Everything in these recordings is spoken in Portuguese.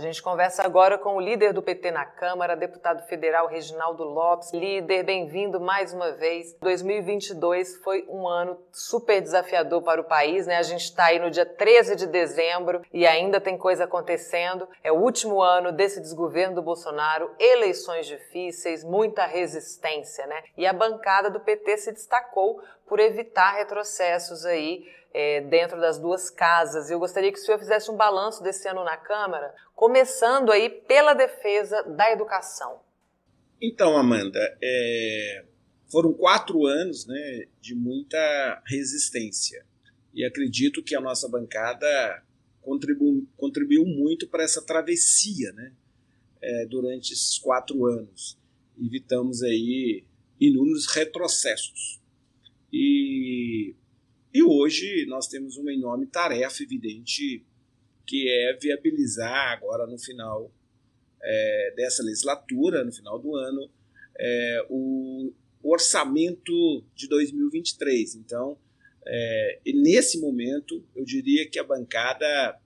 A gente conversa agora com o líder do PT na Câmara, deputado federal Reginaldo Lopes. Líder, bem-vindo mais uma vez. 2022 foi um ano super desafiador para o país, né? A gente está aí no dia 13 de dezembro e ainda tem coisa acontecendo. É o último ano desse desgoverno do Bolsonaro, eleições difíceis, muita resistência, né? E a bancada do PT se destacou por evitar retrocessos aí é, dentro das duas casas. Eu gostaria que o senhor fizesse um balanço desse ano na Câmara, começando aí pela defesa da educação. Então, Amanda, é, foram quatro anos né, de muita resistência. E acredito que a nossa bancada contribuiu, contribuiu muito para essa travessia né, é, durante esses quatro anos. Evitamos aí inúmeros retrocessos. E e hoje nós temos uma enorme tarefa evidente que é viabilizar agora no final é, dessa legislatura, no final do ano, é, o, orçamento de 2023. Então, é, nesse momento, eu diria que a bancada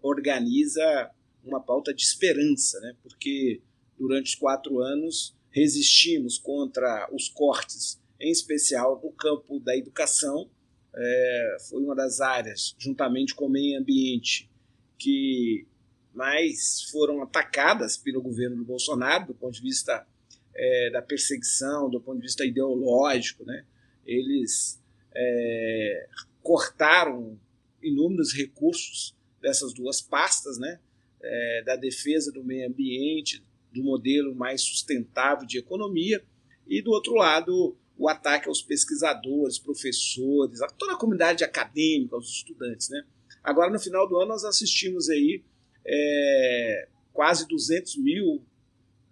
organiza uma pauta de esperança, né? porque durante os quatro anos resistimos contra os cortes, em especial no campo da educação, é, foi uma das áreas, juntamente com o meio ambiente, que mais foram atacadas pelo governo do Bolsonaro, do ponto de vista é, da perseguição, do ponto de vista ideológico. Né? Eles é, cortaram inúmeros recursos dessas duas pastas, né? É, da defesa do meio ambiente, do modelo mais sustentável de economia, e do outro lado, o ataque aos pesquisadores, professores, a toda a comunidade acadêmica, aos estudantes. Né? Agora, no final do ano, nós assistimos aí é, quase 200 mil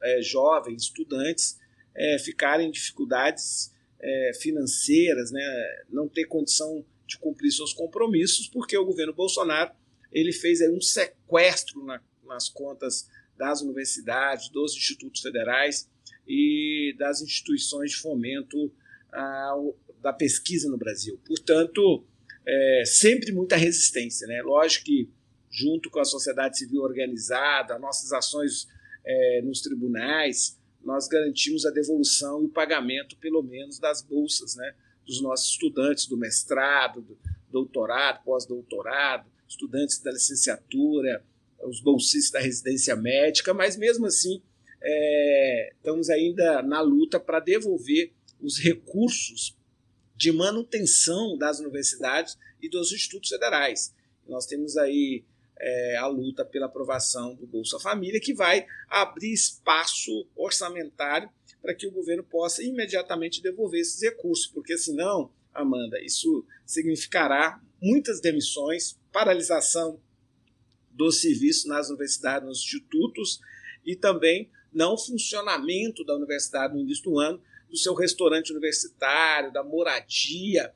é, jovens, estudantes, é, ficarem em dificuldades é, financeiras, né? não ter condição de cumprir seus compromissos, porque o governo Bolsonaro ele fez um sequestro na, nas contas das universidades, dos institutos federais, e das instituições de fomento ah, da pesquisa no Brasil. Portanto, é, sempre muita resistência. Né? Lógico que, junto com a sociedade civil organizada, nossas ações é, nos tribunais, nós garantimos a devolução e o pagamento, pelo menos, das bolsas né, dos nossos estudantes do mestrado, do doutorado, pós-doutorado, estudantes da licenciatura, os bolsistas da residência médica, mas mesmo assim é, estamos ainda na luta para devolver os recursos de manutenção das universidades e dos institutos federais. Nós temos aí é, a luta pela aprovação do Bolsa Família, que vai abrir espaço orçamentário para que o governo possa imediatamente devolver esses recursos, porque senão, Amanda, isso significará muitas demissões, paralisação do serviço nas universidades, nos institutos e também não funcionamento da universidade no início do ano, do seu restaurante universitário, da moradia,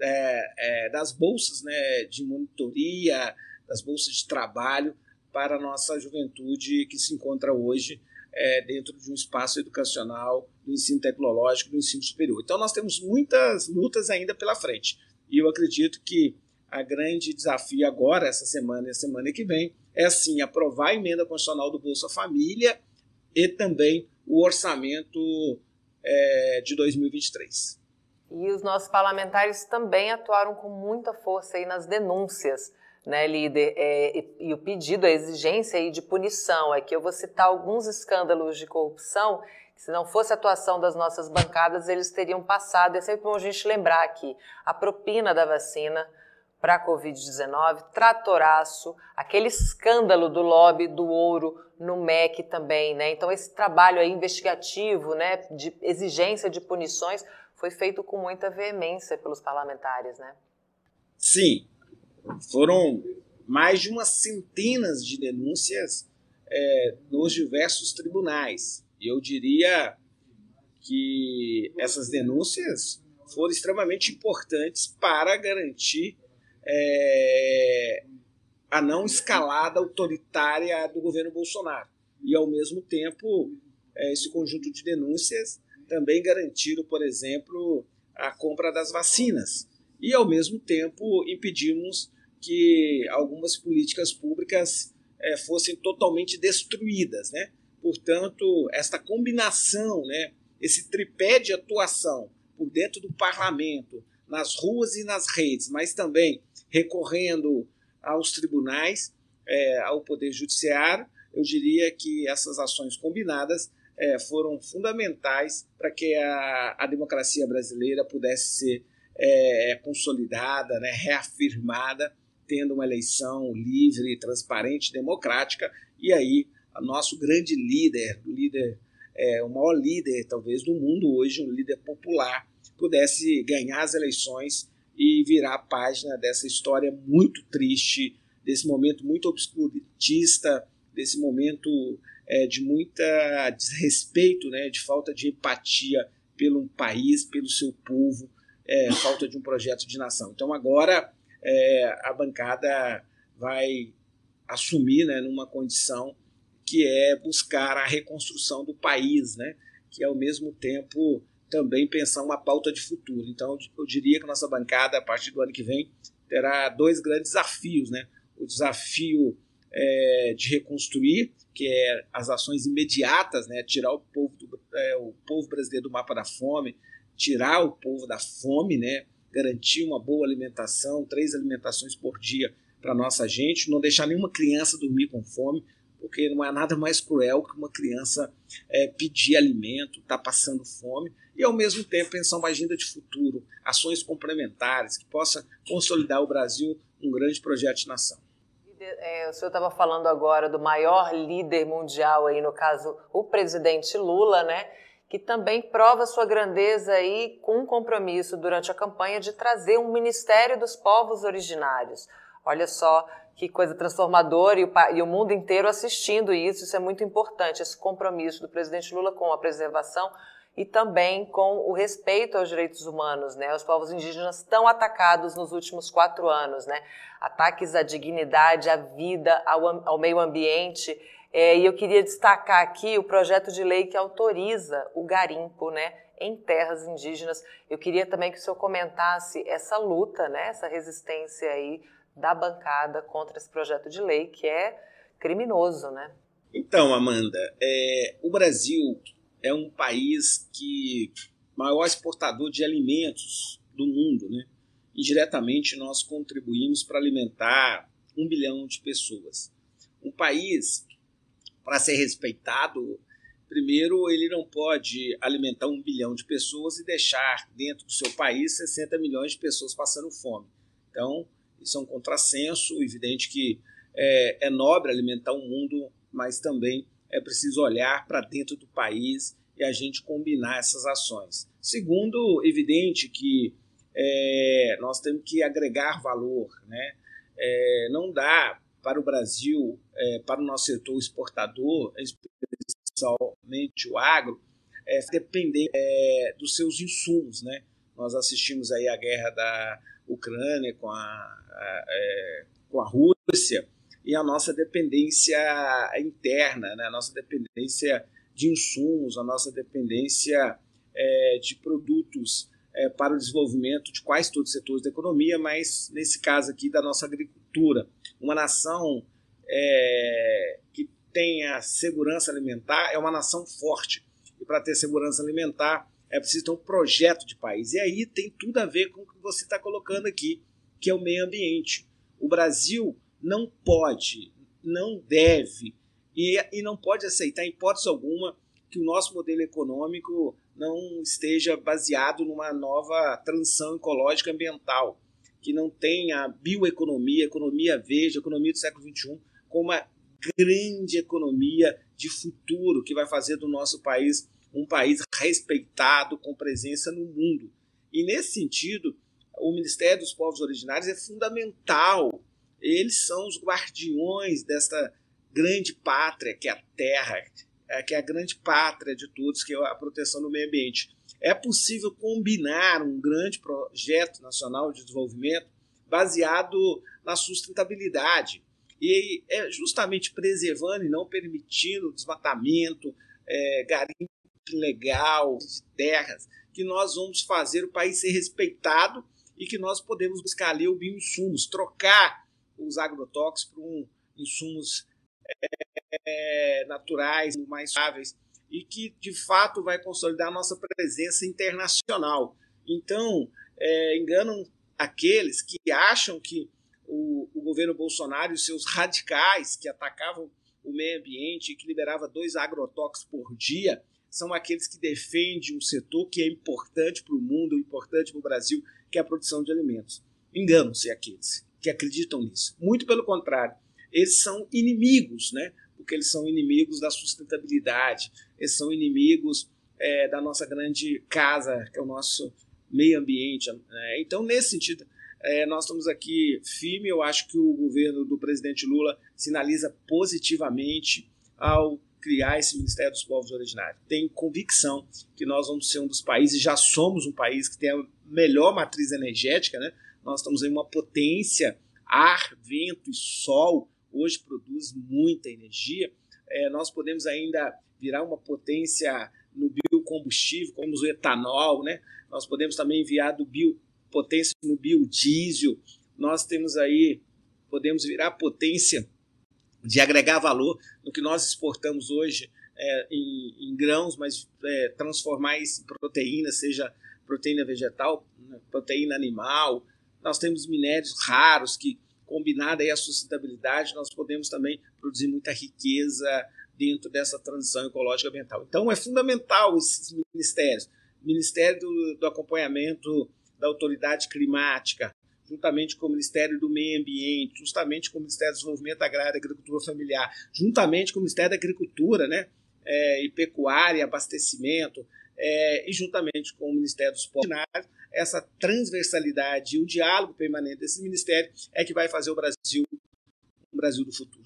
é, é, das bolsas né, de monitoria, das bolsas de trabalho para a nossa juventude que se encontra hoje é, dentro de um espaço educacional, do ensino tecnológico, do ensino superior. Então, nós temos muitas lutas ainda pela frente. E eu acredito que a grande desafio agora, essa semana e a semana que vem, é sim aprovar a emenda constitucional do Bolsa Família e também o orçamento é, de 2023. E os nossos parlamentares também atuaram com muita força aí nas denúncias, né, líder? É, e, e, o pedido, a exigência aí de punição. É que eu vou citar alguns escândalos de corrupção que, se não fosse a atuação das nossas bancadas, eles teriam passado. É sempre bom a gente lembrar aqui a propina da vacina para a Covid-19, tratoraço, aquele escândalo do lobby do ouro no MEC também, né? Então esse trabalho investigativo, né, de exigência de punições, foi feito com muita veemência pelos parlamentares, né? Sim, foram mais de umas centenas de denúncias é, nos diversos tribunais. E eu diria que essas denúncias foram extremamente importantes para garantir é, a não escalada autoritária do governo Bolsonaro. E, ao mesmo tempo, é, esse conjunto de denúncias também garantiram, por exemplo, a compra das vacinas. E, ao mesmo tempo, impedimos que algumas políticas públicas é, fossem totalmente destruídas. Né? Portanto, esta combinação, né, esse tripé de atuação por dentro do parlamento, nas ruas e nas redes, mas também recorrendo aos tribunais, é, ao Poder Judiciário, eu diria que essas ações combinadas é, foram fundamentais para que a, a, democracia brasileira pudesse ser é, consolidada, né, reafirmada, tendo uma eleição livre, transparente, democrática, e aí nosso grande líder, líder é, o maior líder talvez do mundo hoje, um líder popular, pudesse ganhar as eleições e virar a página dessa história muito triste, desse momento muito obscurantista, desse momento é, de muita desrespeito, né, de falta de empatia pelo país, pelo seu povo, é, falta de um projeto de nação. Então agora é, a bancada vai assumir né, numa condição que é buscar a reconstrução do país, né, que ao mesmo tempo também pensar uma pauta de futuro. Então eu diria que nossa bancada, a partir do ano que vem, terá dois grandes desafios. Né? O desafio é, de reconstruir, que é as ações imediatas, né? tirar o povo, do, é, o povo brasileiro do mapa da fome, tirar o povo da fome, né? garantir uma boa alimentação, três alimentações por dia para nossa gente, não deixar nenhuma criança dormir com fome, porque não é nada mais cruel que uma criança é, pedir alimento, tá passando fome, e ao mesmo tempo pensar uma agenda de futuro, ações complementares que possa consolidar o Brasil um grande projeto de nação. É, o senhor estava falando agora do maior líder mundial aí, no caso, o presidente Lula, né? Que também prova sua grandeza aí com um compromisso durante a campanha de trazer um Ministério dos Povos Originários. Olha só que coisa transformadora e o, e o mundo inteiro assistindo isso, isso é muito importante, esse compromisso do presidente Lula com a preservação e também com o respeito aos direitos humanos, né? Os povos indígenas tão atacados nos últimos quatro anos, né? Ataques à dignidade, à vida, ao, ao meio ambiente. É, e eu queria destacar aqui o projeto de lei que autoriza o garimpo, né? Em terras indígenas. Eu queria também que o senhor comentasse essa luta, né? Essa resistência aí da bancada contra esse projeto de lei que é criminoso, né? Então, Amanda, é, o Brasil é um país que maior exportador de alimentos do mundo, né? Indiretamente nós contribuímos para alimentar um bilhão de pessoas. Um país para ser respeitado, primeiro ele não pode alimentar um bilhão de pessoas e deixar dentro do seu país 60 milhões de pessoas passando fome. Então isso é um contrassenso, evidente que é, é nobre alimentar o um mundo, mas também é preciso olhar para dentro do país e a gente combinar essas ações. Segundo, evidente que é, nós temos que agregar valor, né? É, não dá para o Brasil, é, para o nosso setor exportador, especialmente o agro, é, depender é, dos seus insumos, né? Nós assistimos aí a guerra da Ucrânia com a, a é, com a Rússia, e a nossa dependência interna, né? a nossa dependência de insumos, a nossa dependência é, de produtos é, para o desenvolvimento de quase todos os setores da economia, mas nesse caso aqui da nossa agricultura. Uma nação é, que tenha segurança alimentar é uma nação forte. E para ter segurança alimentar é preciso ter um projeto de país. E aí tem tudo a ver com o que você está colocando aqui, que é o meio ambiente. O Brasil não pode, não deve e, e não pode aceitar, em hipótese alguma, que o nosso modelo econômico não esteja baseado numa nova transição ecológica ambiental, que não tenha bioeconomia, economia verde, economia do século XXI, como uma grande economia de futuro que vai fazer do nosso país um país respeitado, com presença no mundo. E nesse sentido, o Ministério dos Povos Originários é fundamental eles são os guardiões desta grande pátria que é a terra, é, que é a grande pátria de todos, que é a proteção do meio ambiente. É possível combinar um grande projeto nacional de desenvolvimento baseado na sustentabilidade e é justamente preservando e não permitindo desmatamento, é, garimpo ilegal de terras, que nós vamos fazer o país ser respeitado e que nós podemos buscar ali o bioinsumos, trocar os agrotóxicos por um, insumos é, naturais, mais suaves, e que de fato vai consolidar nossa presença internacional. Então, é, enganam aqueles que acham que o, o, governo Bolsonaro e seus radicais que atacavam o meio ambiente e que liberava dois agrotóxicos por dia são aqueles que defendem um setor que é importante para o mundo, importante para o Brasil, que é a produção de alimentos. Enganam-se aqueles que acreditam nisso. Muito pelo contrário, eles são inimigos, né? porque eles são inimigos da sustentabilidade, eles são inimigos é, da nossa grande casa, que é o nosso meio ambiente. Né? Então, nesse sentido, é, nós estamos aqui firme. Eu acho que o governo do presidente Lula sinaliza positivamente ao criar esse Ministério dos Povos Originários. Tenho convicção que nós vamos ser um dos países, já somos um país que tem a melhor matriz energética, né? Nós estamos em uma potência, ar, vento e sol, hoje produz muita energia. É, nós podemos ainda virar uma potência no biocombustível, como o etanol, né? Nós podemos também enviar do bio, potência no biodiesel. Nós temos aí, podemos virar potência de agregar valor no que nós exportamos hoje é, em, em, grãos, mas é, transformar isso em proteína, seja proteína vegetal, né, proteína animal. Nós temos minérios raros que combinada aí a sustentabilidade, nós podemos também produzir muita riqueza dentro dessa transição ecológica ambiental. Então é fundamental esses ministérios, Ministério do, do Acompanhamento da Autoridade Climática, juntamente com o Ministério do Meio Ambiente, justamente com o Ministério do Desenvolvimento Agrário e Agricultura Familiar, juntamente com o Ministério da Agricultura, né, é, e Pecuária, Abastecimento, é, e juntamente com o Ministério dos Povos essa transversalidade e o diálogo permanente desse ministério é que vai fazer o Brasil um Brasil do futuro.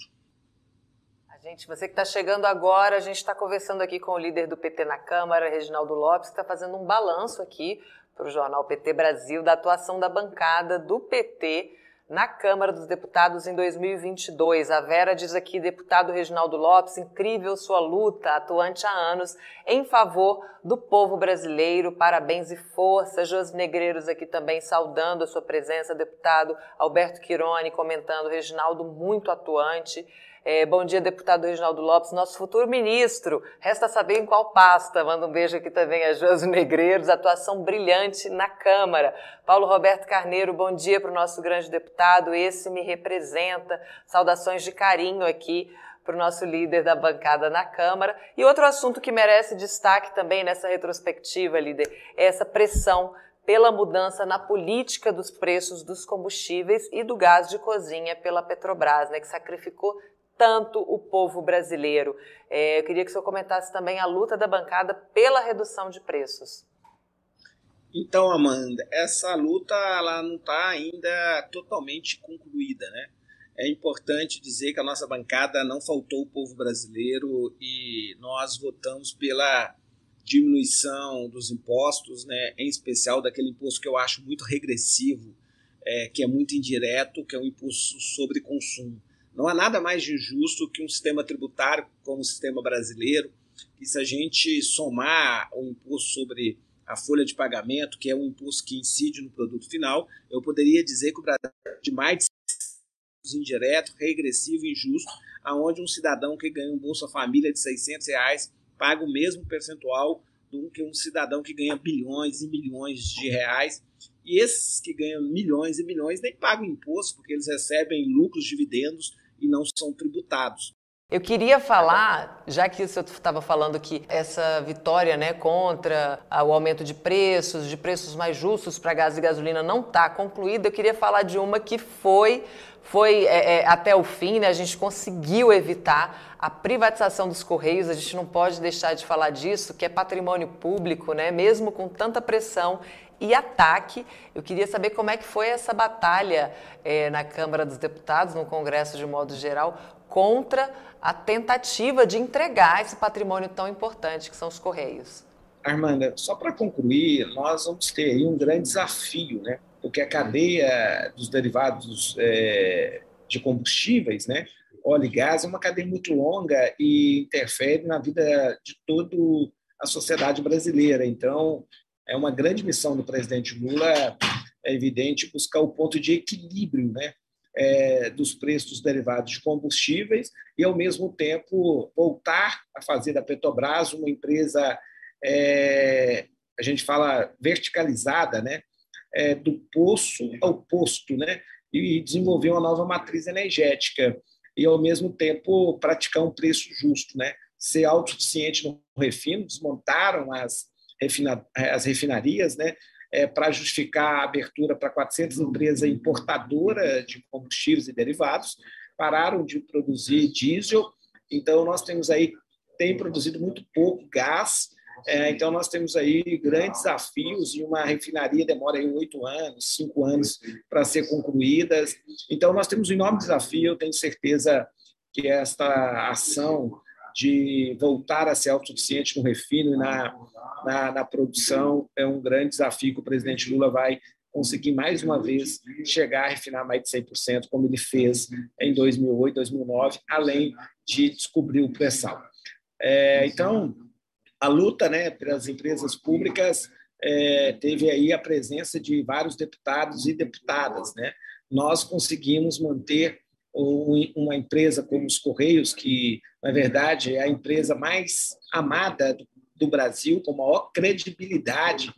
A gente, você que está chegando agora, a gente está conversando aqui com o líder do PT na Câmara, Reginaldo Lopes, que está fazendo um balanço aqui para o jornal PT Brasil da atuação da bancada do PT na Câmara dos Deputados em 2022. A Vera diz aqui, deputado Reginaldo Lopes, incrível sua luta, atuante há anos, em favor do povo brasileiro. Parabéns e força. Jos Negreiros aqui também saudando a sua presença, deputado Alberto Quirone comentando, Reginaldo muito atuante. É, bom dia, deputado Reginaldo Lopes, nosso futuro ministro. Resta saber em qual pasta. Manda um beijo aqui também a Josi Negreiros, atuação brilhante na Câmara. Paulo Roberto Carneiro, bom dia para o nosso grande deputado. Esse me representa. Saudações de carinho aqui para o nosso líder da bancada na Câmara. E outro assunto que merece destaque também nessa retrospectiva, líder, é essa pressão pela mudança na política dos preços dos combustíveis e do gás de cozinha pela Petrobras, né, que sacrificou tanto o povo brasileiro. É, eu queria que o senhor comentasse também a luta da bancada pela redução de preços. Então, Amanda, essa luta ela não está ainda totalmente concluída, né? É importante dizer que a nossa bancada não faltou o povo brasileiro e nós votamos pela diminuição dos impostos, né? em especial daquele imposto que eu acho muito regressivo, é, que é muito indireto, que é o imposto sobre consumo. Não há nada mais injusto que um sistema tributário como o sistema brasileiro, e se a gente somar o imposto sobre a folha de pagamento, que é um imposto que incide no produto final, eu poderia dizer que o Brasil é de mais indireto, regressivo e injusto, aonde um cidadão que ganha um Bolsa Família de 600 reais paga o mesmo percentual do que um cidadão que ganha bilhões e milhões de reais. E esses que ganham milhões e milhões nem pagam imposto, porque eles recebem lucros, dividendos e não são tributados. Eu queria falar, já que senhor estava falando que essa vitória né, contra o aumento de preços, de preços mais justos para gás e gasolina não está concluída, eu queria falar de uma que foi, foi é, é, até o fim, né, a gente conseguiu evitar a privatização dos Correios, a gente não pode deixar de falar disso, que é patrimônio público, né, mesmo com tanta pressão e ataque. Eu queria saber como é que foi essa batalha é, na Câmara dos Deputados, no Congresso de modo geral, contra a tentativa de entregar esse patrimônio tão importante que são os Correios. Armanda, só para concluir, nós vamos ter aí um grande desafio, né? Porque a cadeia dos derivados é, de combustíveis, né? Óleo e gás é uma cadeia muito longa e interfere na vida de toda a sociedade brasileira. Então, é uma grande missão do presidente Lula, é evidente, buscar o ponto de equilíbrio né, é, dos preços derivados de combustíveis e, ao mesmo tempo, voltar a fazer da Petrobras uma empresa, é, a gente fala verticalizada, né? É, do poço ao posto, né? e desenvolver uma nova matriz energética e, ao mesmo tempo, praticar um preço justo, né? ser autossuficiente no refino, desmontaram as, refina, as refinarias, né? É, para justificar a abertura para 400 empresas importadoras de combustíveis e derivados, pararam de produzir diesel, então nós temos aí, tem produzido muito pouco gás, é, então, nós temos aí grandes desafios e uma refinaria demora aí oito anos, cinco anos para ser concluída. Então, nós temos um enorme desafio. Eu tenho certeza que esta ação de voltar a ser autossuficiente no refino e na, na, na produção é um grande desafio que o presidente Lula vai conseguir mais uma vez chegar a refinar mais de 100%, como ele fez em 2008, 2009, além de descobrir o pré-sal. É, então, a luta né, pelas empresas públicas é, teve aí a presença de vários deputados e deputadas. Né? Nós conseguimos manter uma empresa como os Correios, que, na verdade, é a empresa mais amada do Brasil, com maior credibilidade,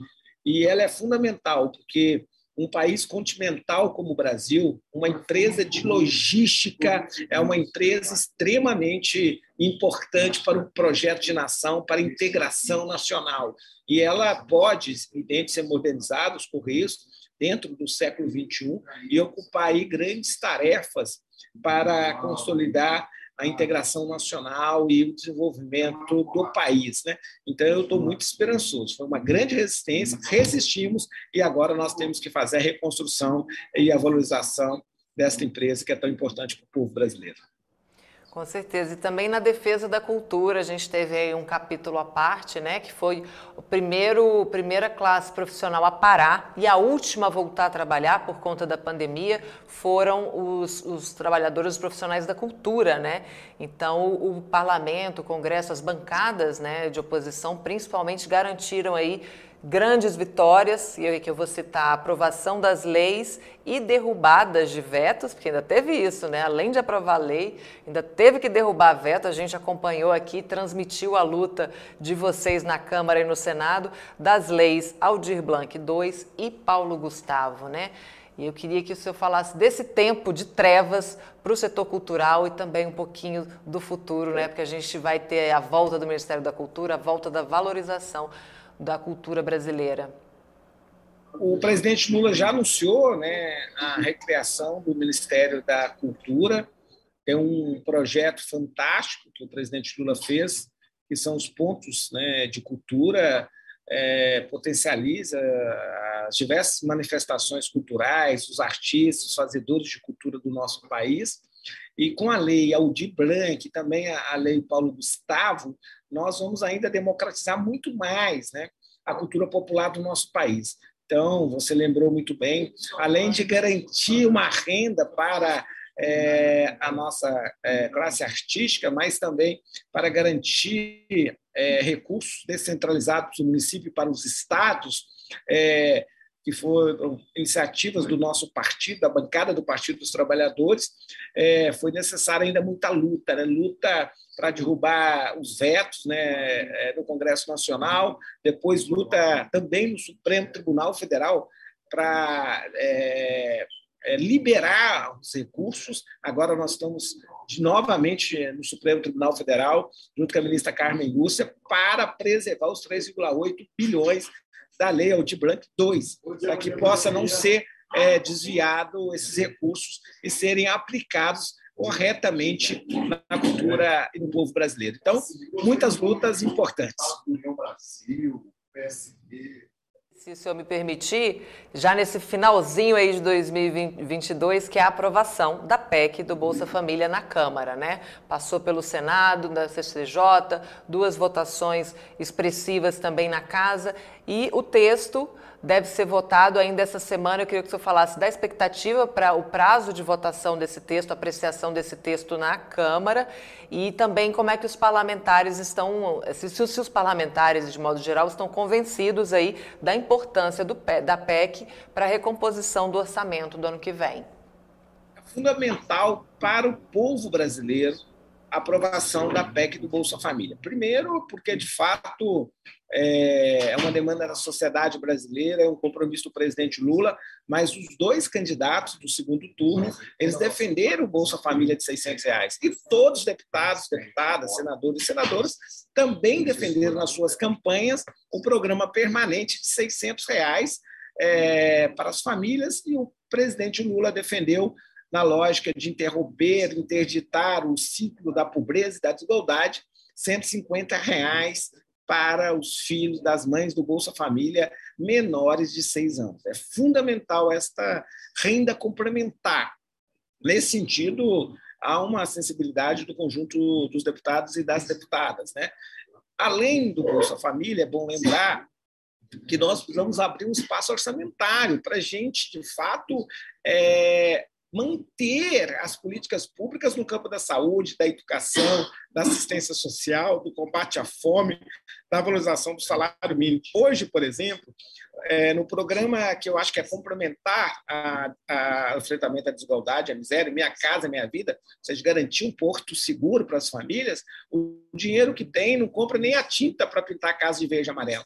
e ela é fundamental, porque um país continental como o Brasil, uma empresa de logística, é uma empresa extremamente importante para o projeto de nação, para a integração nacional. E ela pode, evidente, ser modernizada, os Correios, dentro do século XXI, e ocupar aí grandes tarefas para consolidar a integração nacional e o desenvolvimento do país. Né? Então, eu estou muito esperançoso. Foi uma grande resistência, resistimos e agora nós temos que fazer a reconstrução e a valorização desta empresa que é tão importante para o povo brasileiro. Com certeza. E também na defesa da cultura, a gente teve aí um capítulo à parte, né? Que foi o primeiro, primeira classe profissional a parar e a última a voltar a trabalhar por conta da pandemia foram os, os trabalhadores os profissionais da cultura, né? Então, o, o parlamento, o Congresso, as bancadas né, de oposição, principalmente, garantiram aí grandes vitórias, e que eu vou citar a aprovação das leis e derrubadas de vetos, porque ainda teve isso, né? Além de aprovar a lei, ainda teve que derrubar veto. A gente acompanhou aqui, transmitiu a luta de vocês na Câmara e no Senado das leis Aldir Blanc II e Paulo Gustavo, né? E eu queria que o senhor falasse desse tempo de trevas para o setor cultural e também um pouquinho do futuro, né? Porque a gente vai ter a volta do Ministério da Cultura, a volta da valorização da cultura brasileira? O presidente Lula já anunciou né, a recriação do Ministério da Cultura. Tem um projeto fantástico que o presidente Lula fez, que são os pontos né, de cultura, é, potencializa as diversas manifestações culturais, os artistas, os fazedores de cultura do nosso país. E com a lei Aldir Blanc, também a lei Paulo Gustavo, nós vamos ainda democratizar muito mais né, a cultura popular do nosso país. Então, você lembrou muito bem, além de garantir uma renda para é, a nossa é, classe artística, mas também para garantir é, recursos descentralizados do município para os estados, é, que foram iniciativas do nosso partido, da bancada do Partido dos Trabalhadores, é, foi necessária ainda muita luta, né? luta para derrubar os vetos né, é, no Congresso Nacional, depois luta também no Supremo Tribunal Federal para é, é, liberar os recursos. Agora nós estamos de, novamente no Supremo Tribunal Federal, junto com a ministra Carmen Lúcia, para preservar os 3,8 bilhões da Lei Aldir Blanc 2, para que possa não ser é, desviado esses recursos e serem aplicados corretamente na cultura e no povo brasileiro. Então, muitas lutas importantes. Brasil, se o senhor me permitir, já nesse finalzinho aí de 2022, que é a aprovação da PEC do Bolsa Família na Câmara, né? Passou pelo Senado, da CCJ, duas votações expressivas também na casa e o texto deve ser votado ainda essa semana. Eu queria que o senhor falasse da expectativa para o prazo de votação desse texto, apreciação desse texto na Câmara e também como é que os parlamentares estão, se, se os parlamentares, de modo geral, estão convencidos aí da importância do, da PEC para a recomposição do orçamento do ano que vem. fundamental para o povo brasileiro aprovação da PEC do Bolsa Família. Primeiro, porque de fato é, é uma demanda da sociedade brasileira, é um compromisso do presidente Lula, mas os dois candidatos do segundo turno, eles defenderam o Bolsa Família de 600 reais. E todos os deputados, deputadas, senadores e senadoras também defenderam nas suas campanhas o programa permanente de 600 reais é, para as famílias e o presidente Lula defendeu na lógica de interromper, interditar o ciclo da pobreza e da desigualdade, 150 reais para os filhos das mães do Bolsa Família menores de seis anos. É fundamental esta renda complementar. Nesse sentido, há uma sensibilidade do conjunto dos deputados e das deputadas. Né? Além do Bolsa Família, é bom lembrar que nós precisamos abrir um espaço orçamentário para a gente, de fato, é, manter as políticas públicas no campo da saúde, da educação, da assistência social, do combate à fome, da valorização do salário mínimo. Hoje, por exemplo, é, no programa que eu acho que é complementar ao enfrentamento à desigualdade, à miséria, Minha Casa Minha Vida, seja, garantir um porto seguro para as famílias, o dinheiro que tem não compra nem a tinta para pintar a casa de verde e amarelo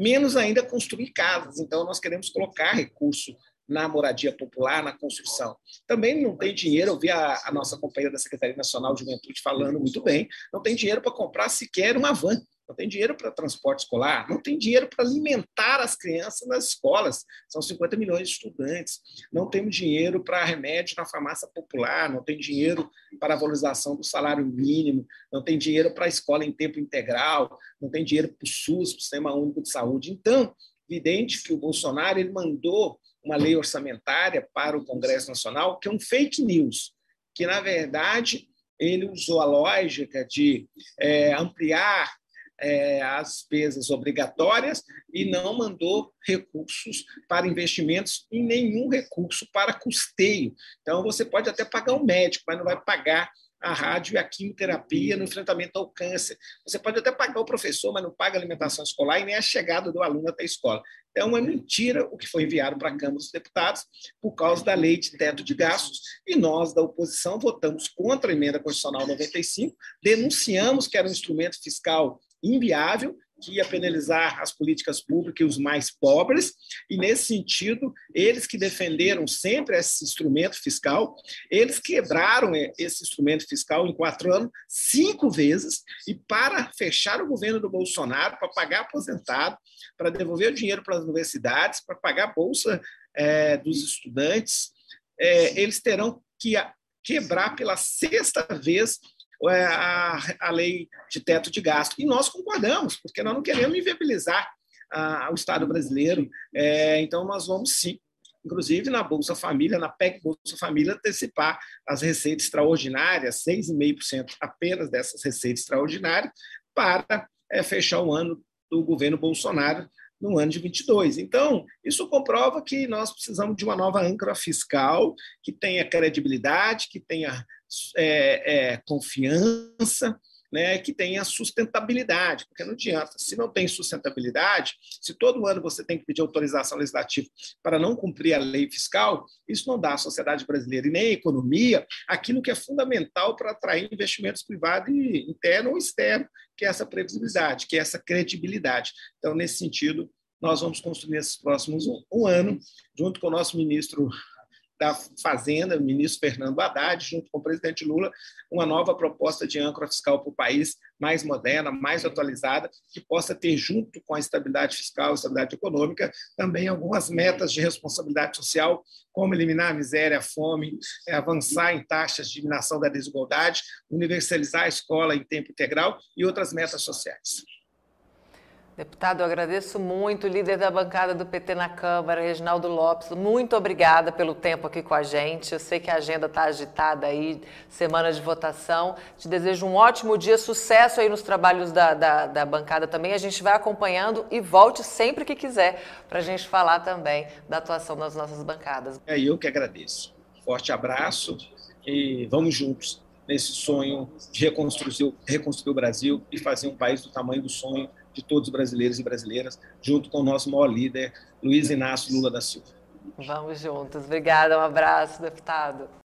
menos ainda construir casas. Então, nós queremos colocar recurso na moradia popular, na construção. Também não tem dinheiro, eu vi a, a nossa companheira da Secretaria Nacional de Juventude falando muito bem, não tem dinheiro para comprar sequer uma van, não tem dinheiro para transporte escolar, não tem dinheiro para alimentar as crianças nas escolas, são 50 milhões de estudantes, não temos dinheiro para remédio na farmácia popular, não tem dinheiro para a valorização do salário mínimo, não tem dinheiro para a escola em tempo integral, não tem dinheiro para o SUS, para o Sistema Único de Saúde. Então, evidente que o Bolsonaro ele mandou uma lei orçamentária para o Congresso Nacional, que é um fake news, que, na verdade, ele usou a lógica de é, ampliar é, as despesas obrigatórias e não mandou recursos para investimentos e nenhum recurso para custeio. Então, você pode até pagar um médico, mas não vai pagar a rádio e a quimioterapia no enfrentamento ao câncer. Você pode até pagar o professor, mas não paga a alimentação escolar e nem a chegada do aluno até a escola. Então, é mentira o que foi enviado para a Câmara dos Deputados por causa da lei de teto de gastos. E nós, da oposição, votamos contra a emenda constitucional 95, denunciamos que era um instrumento fiscal inviável que ia penalizar as políticas públicas e os mais pobres, e nesse sentido, eles que defenderam sempre esse instrumento fiscal, eles quebraram esse instrumento fiscal em quatro anos, cinco vezes, e para fechar o governo do Bolsonaro, para pagar aposentado, para devolver o dinheiro para as universidades, para pagar a bolsa é, dos estudantes, é, eles terão que quebrar pela sexta vez a, a lei de teto de gasto. E nós concordamos, porque nós não queremos inviabilizar a, o Estado brasileiro. É, então, nós vamos sim, inclusive na Bolsa Família, na PEC Bolsa Família, antecipar as receitas extraordinárias, 6,5% apenas dessas receitas extraordinárias, para é, fechar o ano do governo Bolsonaro no ano de 22. Então, isso comprova que nós precisamos de uma nova âncora fiscal que tenha credibilidade, que tenha é, é, confiança, né, que tenha sustentabilidade, porque não adianta, se não tem sustentabilidade, se todo ano você tem que pedir autorização legislativa para não cumprir a lei fiscal, isso não dá à sociedade brasileira e nem à economia aquilo que é fundamental para atrair investimentos privados interno ou externo, que é essa previsibilidade, que é essa credibilidade. Então, nesse sentido, nós vamos construir nesses próximos um, um ano, junto com o nosso ministro da Fazenda, o ministro Fernando Haddad, junto com o presidente Lula, uma nova proposta de âncora fiscal para o país mais moderna, mais atualizada, que possa ter, junto com a estabilidade fiscal, estabilidade econômica, também algumas metas de responsabilidade social, como eliminar a miséria, a fome, é, avançar em taxas de eliminação da desigualdade, universalizar a escola em tempo integral e outras metas sociais. Deputado, eu agradeço muito, líder da bancada do PT na Câmara, Reginaldo Lopes. Muito obrigada pelo tempo aqui com a gente. Eu sei que a agenda está agitada aí, semana de votação. Te desejo um ótimo dia, sucesso aí nos trabalhos da, da, da bancada também. A gente vai acompanhando e volte sempre que quiser para a gente falar também da atuação das nossas bancadas. É eu que agradeço. Forte abraço e vamos juntos nesse sonho de reconstruir, reconstruir o Brasil e fazer um país do tamanho do sonho de todos os brasileiros e brasileiras, junto com o nosso maior líder, Luiz Inácio Lula da Silva. Vamos juntos. Obrigada, um abraço, deputado.